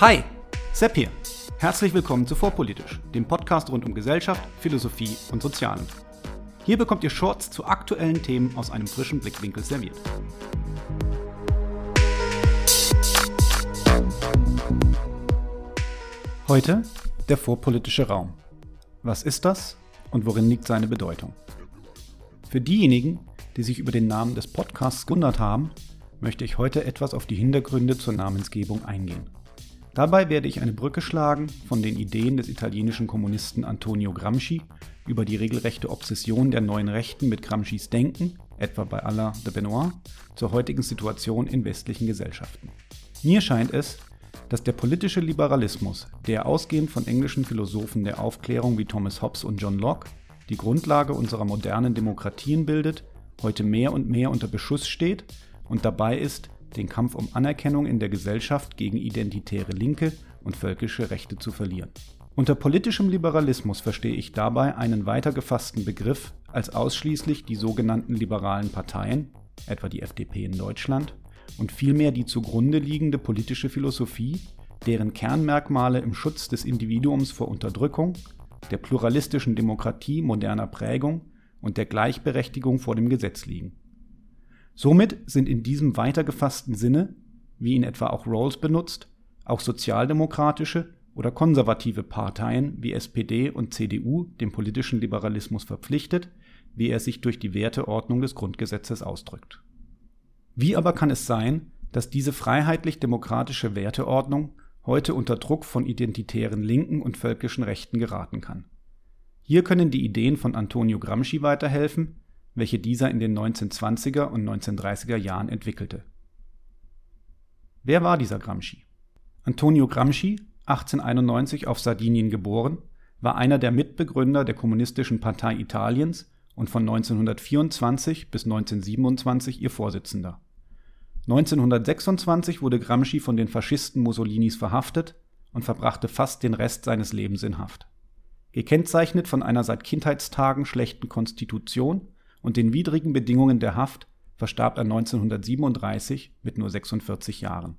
Hi, Sepp hier. Herzlich willkommen zu Vorpolitisch, dem Podcast rund um Gesellschaft, Philosophie und Sozialen. Hier bekommt ihr Shorts zu aktuellen Themen aus einem frischen Blickwinkel serviert. Heute der vorpolitische Raum. Was ist das und worin liegt seine Bedeutung? Für diejenigen, die sich über den Namen des Podcasts gewundert haben, möchte ich heute etwas auf die Hintergründe zur Namensgebung eingehen. Dabei werde ich eine Brücke schlagen von den Ideen des italienischen Kommunisten Antonio Gramsci über die regelrechte Obsession der neuen Rechten mit Gramscis Denken, etwa bei Alain de Benoit, zur heutigen Situation in westlichen Gesellschaften. Mir scheint es, dass der politische Liberalismus, der ausgehend von englischen Philosophen der Aufklärung wie Thomas Hobbes und John Locke die Grundlage unserer modernen Demokratien bildet, heute mehr und mehr unter Beschuss steht und dabei ist, den Kampf um Anerkennung in der Gesellschaft gegen identitäre Linke und völkische Rechte zu verlieren. Unter politischem Liberalismus verstehe ich dabei einen weiter gefassten Begriff als ausschließlich die sogenannten liberalen Parteien, etwa die FDP in Deutschland, und vielmehr die zugrunde liegende politische Philosophie, deren Kernmerkmale im Schutz des Individuums vor Unterdrückung, der pluralistischen Demokratie moderner Prägung und der Gleichberechtigung vor dem Gesetz liegen. Somit sind in diesem weiter gefassten Sinne, wie ihn etwa auch Rawls benutzt, auch sozialdemokratische oder konservative Parteien wie SPD und CDU dem politischen Liberalismus verpflichtet, wie er sich durch die Werteordnung des Grundgesetzes ausdrückt. Wie aber kann es sein, dass diese freiheitlich-demokratische Werteordnung heute unter Druck von identitären Linken und völkischen Rechten geraten kann? Hier können die Ideen von Antonio Gramsci weiterhelfen, welche dieser in den 1920er und 1930er Jahren entwickelte. Wer war dieser Gramsci? Antonio Gramsci, 1891 auf Sardinien geboren, war einer der Mitbegründer der Kommunistischen Partei Italiens und von 1924 bis 1927 ihr Vorsitzender. 1926 wurde Gramsci von den Faschisten Mussolinis verhaftet und verbrachte fast den Rest seines Lebens in Haft. Gekennzeichnet von einer seit Kindheitstagen schlechten Konstitution und den widrigen Bedingungen der Haft verstarb er 1937 mit nur 46 Jahren.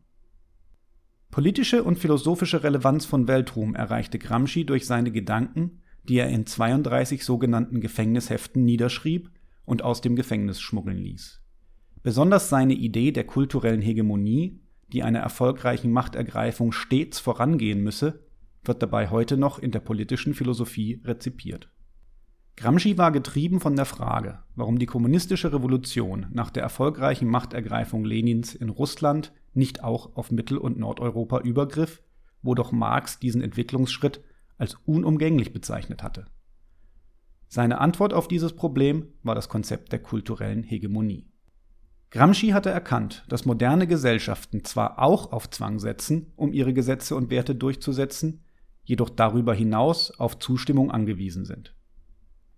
Politische und philosophische Relevanz von Weltruhm erreichte Gramsci durch seine Gedanken, die er in 32 sogenannten Gefängnisheften niederschrieb und aus dem Gefängnis schmuggeln ließ. Besonders seine Idee der kulturellen Hegemonie, die einer erfolgreichen Machtergreifung stets vorangehen müsse, wird dabei heute noch in der politischen Philosophie rezipiert Gramsci war getrieben von der Frage, warum die kommunistische Revolution nach der erfolgreichen Machtergreifung Lenins in Russland nicht auch auf Mittel- und Nordeuropa übergriff, wo doch Marx diesen Entwicklungsschritt als unumgänglich bezeichnet hatte. Seine Antwort auf dieses Problem war das Konzept der kulturellen Hegemonie. Gramsci hatte erkannt, dass moderne Gesellschaften zwar auch auf Zwang setzen, um ihre Gesetze und Werte durchzusetzen, jedoch darüber hinaus auf Zustimmung angewiesen sind.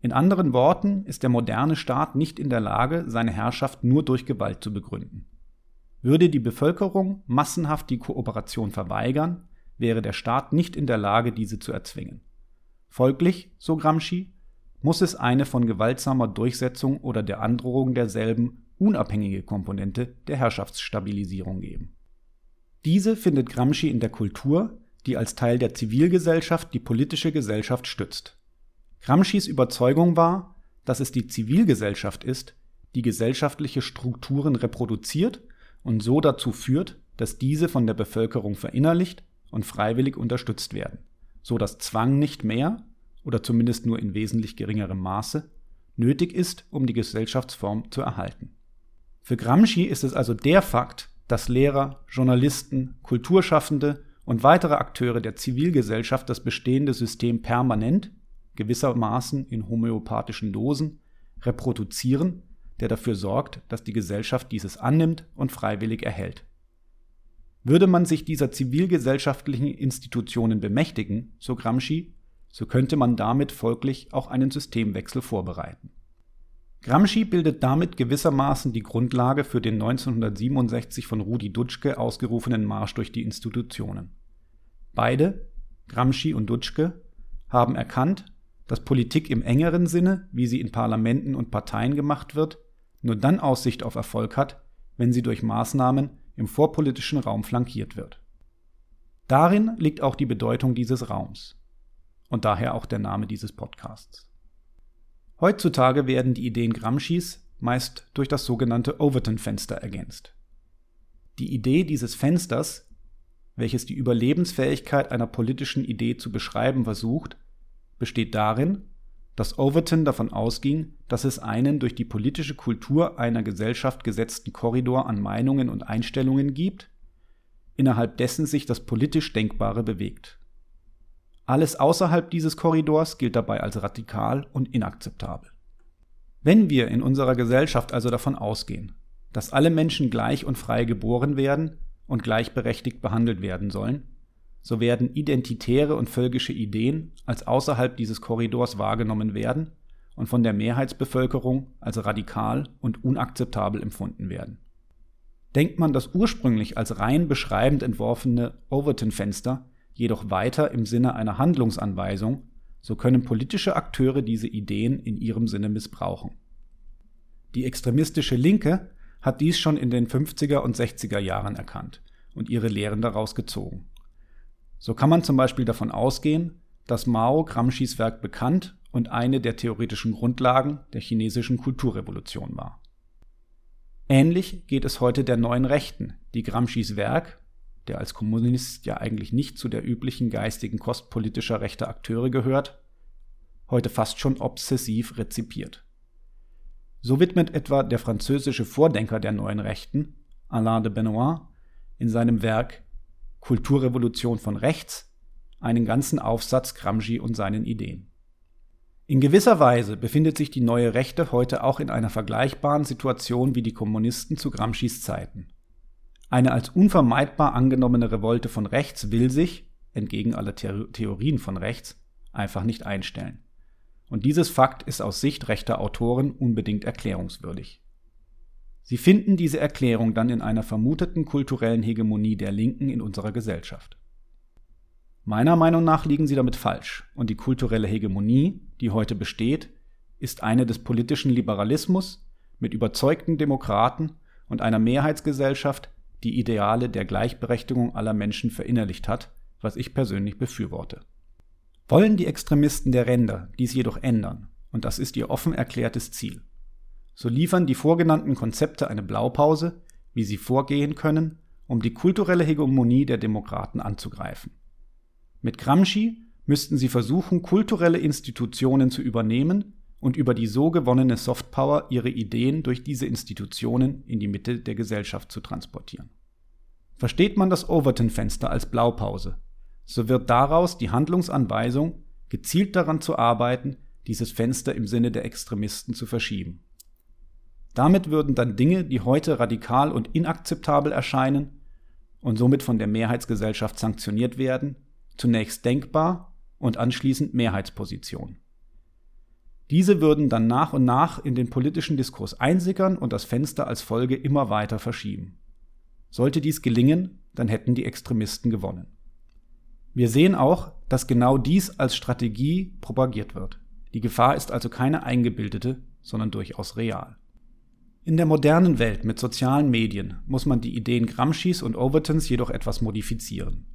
In anderen Worten ist der moderne Staat nicht in der Lage, seine Herrschaft nur durch Gewalt zu begründen. Würde die Bevölkerung massenhaft die Kooperation verweigern, wäre der Staat nicht in der Lage, diese zu erzwingen. Folglich, so Gramsci, muss es eine von gewaltsamer Durchsetzung oder der Androhung derselben unabhängige Komponente der Herrschaftsstabilisierung geben. Diese findet Gramsci in der Kultur, die als Teil der Zivilgesellschaft die politische Gesellschaft stützt. Gramscis Überzeugung war, dass es die Zivilgesellschaft ist, die gesellschaftliche Strukturen reproduziert und so dazu führt, dass diese von der Bevölkerung verinnerlicht und freiwillig unterstützt werden, so dass Zwang nicht mehr oder zumindest nur in wesentlich geringerem Maße nötig ist, um die Gesellschaftsform zu erhalten. Für Gramsci ist es also der Fakt, dass Lehrer, Journalisten, Kulturschaffende und weitere Akteure der Zivilgesellschaft das bestehende System permanent gewissermaßen in homöopathischen Dosen, reproduzieren, der dafür sorgt, dass die Gesellschaft dieses annimmt und freiwillig erhält. Würde man sich dieser zivilgesellschaftlichen Institutionen bemächtigen, so Gramsci, so könnte man damit folglich auch einen Systemwechsel vorbereiten. Gramsci bildet damit gewissermaßen die Grundlage für den 1967 von Rudi Dutschke ausgerufenen Marsch durch die Institutionen. Beide, Gramsci und Dutschke, haben erkannt, dass Politik im engeren Sinne, wie sie in Parlamenten und Parteien gemacht wird, nur dann Aussicht auf Erfolg hat, wenn sie durch Maßnahmen im vorpolitischen Raum flankiert wird. Darin liegt auch die Bedeutung dieses Raums und daher auch der Name dieses Podcasts. Heutzutage werden die Ideen Gramscis meist durch das sogenannte Overton-Fenster ergänzt. Die Idee dieses Fensters, welches die Überlebensfähigkeit einer politischen Idee zu beschreiben versucht, besteht darin, dass Overton davon ausging, dass es einen durch die politische Kultur einer Gesellschaft gesetzten Korridor an Meinungen und Einstellungen gibt, innerhalb dessen sich das politisch Denkbare bewegt. Alles außerhalb dieses Korridors gilt dabei als radikal und inakzeptabel. Wenn wir in unserer Gesellschaft also davon ausgehen, dass alle Menschen gleich und frei geboren werden und gleichberechtigt behandelt werden sollen, so werden identitäre und völkische Ideen als außerhalb dieses Korridors wahrgenommen werden und von der Mehrheitsbevölkerung als radikal und unakzeptabel empfunden werden. Denkt man das ursprünglich als rein beschreibend entworfene Overton-Fenster jedoch weiter im Sinne einer Handlungsanweisung, so können politische Akteure diese Ideen in ihrem Sinne missbrauchen. Die extremistische Linke hat dies schon in den 50er und 60er Jahren erkannt und ihre Lehren daraus gezogen. So kann man zum Beispiel davon ausgehen, dass Mao Gramscis Werk bekannt und eine der theoretischen Grundlagen der chinesischen Kulturrevolution war. Ähnlich geht es heute der neuen Rechten, die Gramscis Werk, der als Kommunist ja eigentlich nicht zu der üblichen geistigen Kost politischer rechter Akteure gehört, heute fast schon obsessiv rezipiert. So widmet etwa der französische Vordenker der neuen Rechten, Alain de Benoit, in seinem Werk Kulturrevolution von rechts, einen ganzen Aufsatz Gramsci und seinen Ideen. In gewisser Weise befindet sich die neue Rechte heute auch in einer vergleichbaren Situation wie die Kommunisten zu Gramscis Zeiten. Eine als unvermeidbar angenommene Revolte von rechts will sich, entgegen aller Theorien von rechts, einfach nicht einstellen. Und dieses Fakt ist aus Sicht rechter Autoren unbedingt erklärungswürdig. Sie finden diese Erklärung dann in einer vermuteten kulturellen Hegemonie der Linken in unserer Gesellschaft. Meiner Meinung nach liegen sie damit falsch, und die kulturelle Hegemonie, die heute besteht, ist eine des politischen Liberalismus mit überzeugten Demokraten und einer Mehrheitsgesellschaft, die Ideale der Gleichberechtigung aller Menschen verinnerlicht hat, was ich persönlich befürworte. Wollen die Extremisten der Ränder dies jedoch ändern, und das ist ihr offen erklärtes Ziel, so liefern die vorgenannten Konzepte eine Blaupause, wie sie vorgehen können, um die kulturelle Hegemonie der Demokraten anzugreifen. Mit Gramsci müssten sie versuchen, kulturelle Institutionen zu übernehmen und über die so gewonnene Softpower ihre Ideen durch diese Institutionen in die Mitte der Gesellschaft zu transportieren. Versteht man das Overton-Fenster als Blaupause, so wird daraus die Handlungsanweisung, gezielt daran zu arbeiten, dieses Fenster im Sinne der Extremisten zu verschieben. Damit würden dann Dinge, die heute radikal und inakzeptabel erscheinen und somit von der Mehrheitsgesellschaft sanktioniert werden, zunächst denkbar und anschließend Mehrheitsposition. Diese würden dann nach und nach in den politischen Diskurs einsickern und das Fenster als Folge immer weiter verschieben. Sollte dies gelingen, dann hätten die Extremisten gewonnen. Wir sehen auch, dass genau dies als Strategie propagiert wird. Die Gefahr ist also keine eingebildete, sondern durchaus real. In der modernen Welt mit sozialen Medien muss man die Ideen Gramscis und Overtons jedoch etwas modifizieren.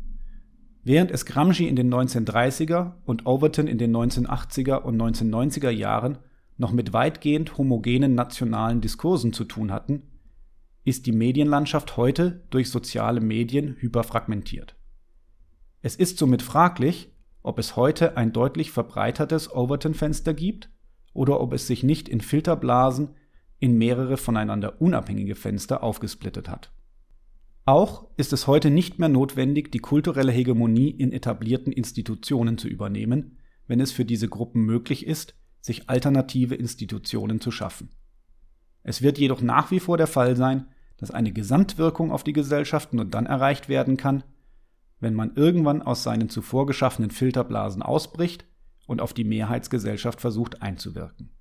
Während es Gramsci in den 1930er und Overton in den 1980er und 1990er Jahren noch mit weitgehend homogenen nationalen Diskursen zu tun hatten, ist die Medienlandschaft heute durch soziale Medien hyperfragmentiert. Es ist somit fraglich, ob es heute ein deutlich verbreitertes Overton-Fenster gibt oder ob es sich nicht in Filterblasen in mehrere voneinander unabhängige Fenster aufgesplittet hat. Auch ist es heute nicht mehr notwendig, die kulturelle Hegemonie in etablierten Institutionen zu übernehmen, wenn es für diese Gruppen möglich ist, sich alternative Institutionen zu schaffen. Es wird jedoch nach wie vor der Fall sein, dass eine Gesamtwirkung auf die Gesellschaft nur dann erreicht werden kann, wenn man irgendwann aus seinen zuvor geschaffenen Filterblasen ausbricht und auf die Mehrheitsgesellschaft versucht einzuwirken.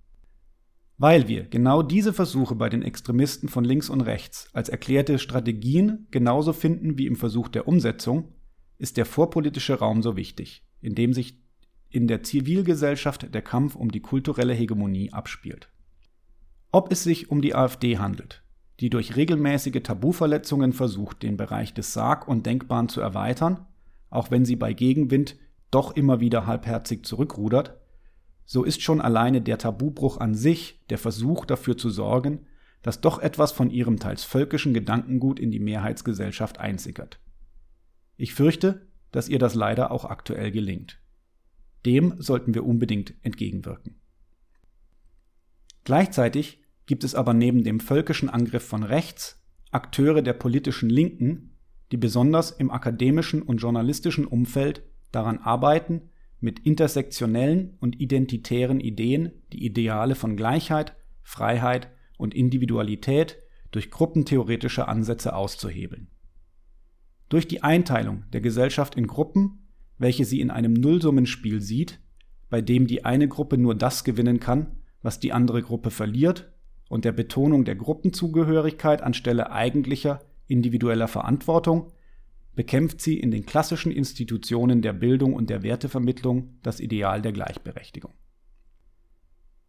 Weil wir genau diese Versuche bei den Extremisten von links und rechts als erklärte Strategien genauso finden wie im Versuch der Umsetzung, ist der vorpolitische Raum so wichtig, in dem sich in der Zivilgesellschaft der Kampf um die kulturelle Hegemonie abspielt. Ob es sich um die AfD handelt, die durch regelmäßige Tabuverletzungen versucht, den Bereich des Sarg und Denkbaren zu erweitern, auch wenn sie bei Gegenwind doch immer wieder halbherzig zurückrudert, so ist schon alleine der Tabubruch an sich der Versuch dafür zu sorgen, dass doch etwas von ihrem teils völkischen Gedankengut in die Mehrheitsgesellschaft einsickert. Ich fürchte, dass ihr das leider auch aktuell gelingt. Dem sollten wir unbedingt entgegenwirken. Gleichzeitig gibt es aber neben dem völkischen Angriff von rechts Akteure der politischen Linken, die besonders im akademischen und journalistischen Umfeld daran arbeiten, mit intersektionellen und identitären Ideen die Ideale von Gleichheit, Freiheit und Individualität durch gruppentheoretische Ansätze auszuhebeln. Durch die Einteilung der Gesellschaft in Gruppen, welche sie in einem Nullsummenspiel sieht, bei dem die eine Gruppe nur das gewinnen kann, was die andere Gruppe verliert, und der Betonung der Gruppenzugehörigkeit anstelle eigentlicher individueller Verantwortung, bekämpft sie in den klassischen Institutionen der Bildung und der Wertevermittlung das Ideal der Gleichberechtigung.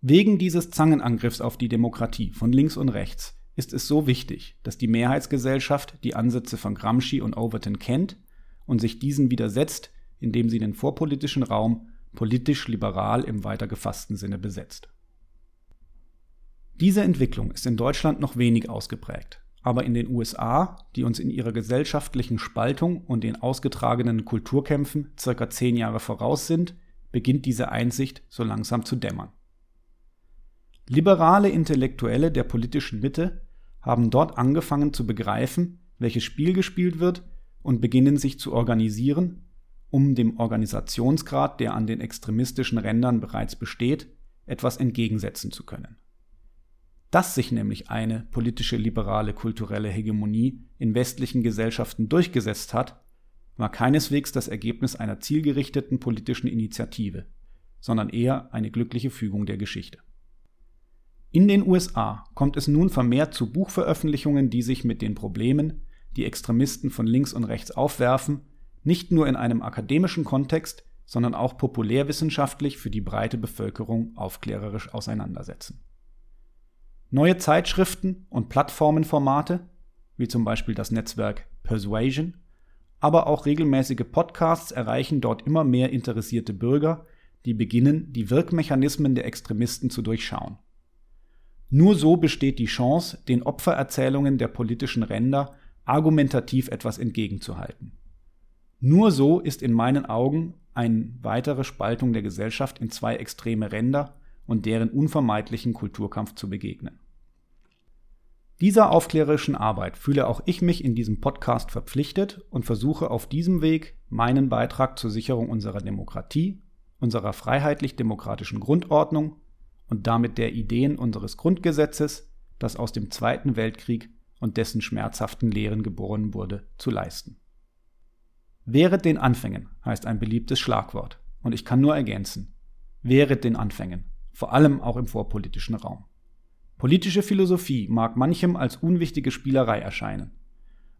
Wegen dieses Zangenangriffs auf die Demokratie von links und rechts ist es so wichtig, dass die Mehrheitsgesellschaft die Ansätze von Gramsci und Overton kennt und sich diesen widersetzt, indem sie den vorpolitischen Raum politisch liberal im weiter gefassten Sinne besetzt. Diese Entwicklung ist in Deutschland noch wenig ausgeprägt, aber in den USA, die uns in ihrer gesellschaftlichen Spaltung und den ausgetragenen Kulturkämpfen circa zehn Jahre voraus sind, beginnt diese Einsicht so langsam zu dämmern. Liberale Intellektuelle der politischen Mitte haben dort angefangen zu begreifen, welches Spiel gespielt wird und beginnen sich zu organisieren, um dem Organisationsgrad, der an den extremistischen Rändern bereits besteht, etwas entgegensetzen zu können. Dass sich nämlich eine politische liberale kulturelle Hegemonie in westlichen Gesellschaften durchgesetzt hat, war keineswegs das Ergebnis einer zielgerichteten politischen Initiative, sondern eher eine glückliche Fügung der Geschichte. In den USA kommt es nun vermehrt zu Buchveröffentlichungen, die sich mit den Problemen, die Extremisten von links und rechts aufwerfen, nicht nur in einem akademischen Kontext, sondern auch populärwissenschaftlich für die breite Bevölkerung aufklärerisch auseinandersetzen. Neue Zeitschriften und Plattformenformate, wie zum Beispiel das Netzwerk Persuasion, aber auch regelmäßige Podcasts erreichen dort immer mehr interessierte Bürger, die beginnen, die Wirkmechanismen der Extremisten zu durchschauen. Nur so besteht die Chance, den Opfererzählungen der politischen Ränder argumentativ etwas entgegenzuhalten. Nur so ist in meinen Augen eine weitere Spaltung der Gesellschaft in zwei extreme Ränder und deren unvermeidlichen Kulturkampf zu begegnen. Dieser aufklärerischen Arbeit fühle auch ich mich in diesem Podcast verpflichtet und versuche auf diesem Weg meinen Beitrag zur Sicherung unserer Demokratie, unserer freiheitlich-demokratischen Grundordnung und damit der Ideen unseres Grundgesetzes, das aus dem Zweiten Weltkrieg und dessen schmerzhaften Lehren geboren wurde, zu leisten. Wehret den Anfängen heißt ein beliebtes Schlagwort, und ich kann nur ergänzen, wehret den Anfängen, vor allem auch im vorpolitischen Raum. Politische Philosophie mag manchem als unwichtige Spielerei erscheinen,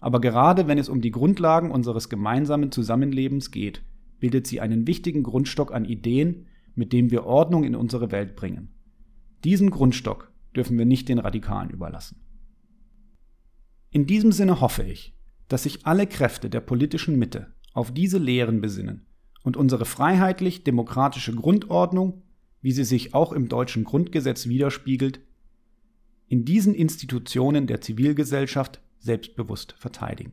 aber gerade wenn es um die Grundlagen unseres gemeinsamen Zusammenlebens geht, bildet sie einen wichtigen Grundstock an Ideen, mit dem wir Ordnung in unsere Welt bringen. Diesen Grundstock dürfen wir nicht den Radikalen überlassen. In diesem Sinne hoffe ich, dass sich alle Kräfte der politischen Mitte auf diese Lehren besinnen und unsere freiheitlich-demokratische Grundordnung, wie sie sich auch im deutschen Grundgesetz widerspiegelt, in diesen Institutionen der Zivilgesellschaft selbstbewusst verteidigen.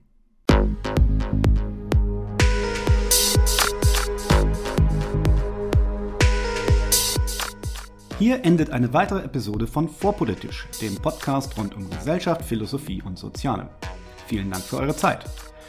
Hier endet eine weitere Episode von Vorpolitisch, dem Podcast rund um Gesellschaft, Philosophie und Soziale. Vielen Dank für eure Zeit.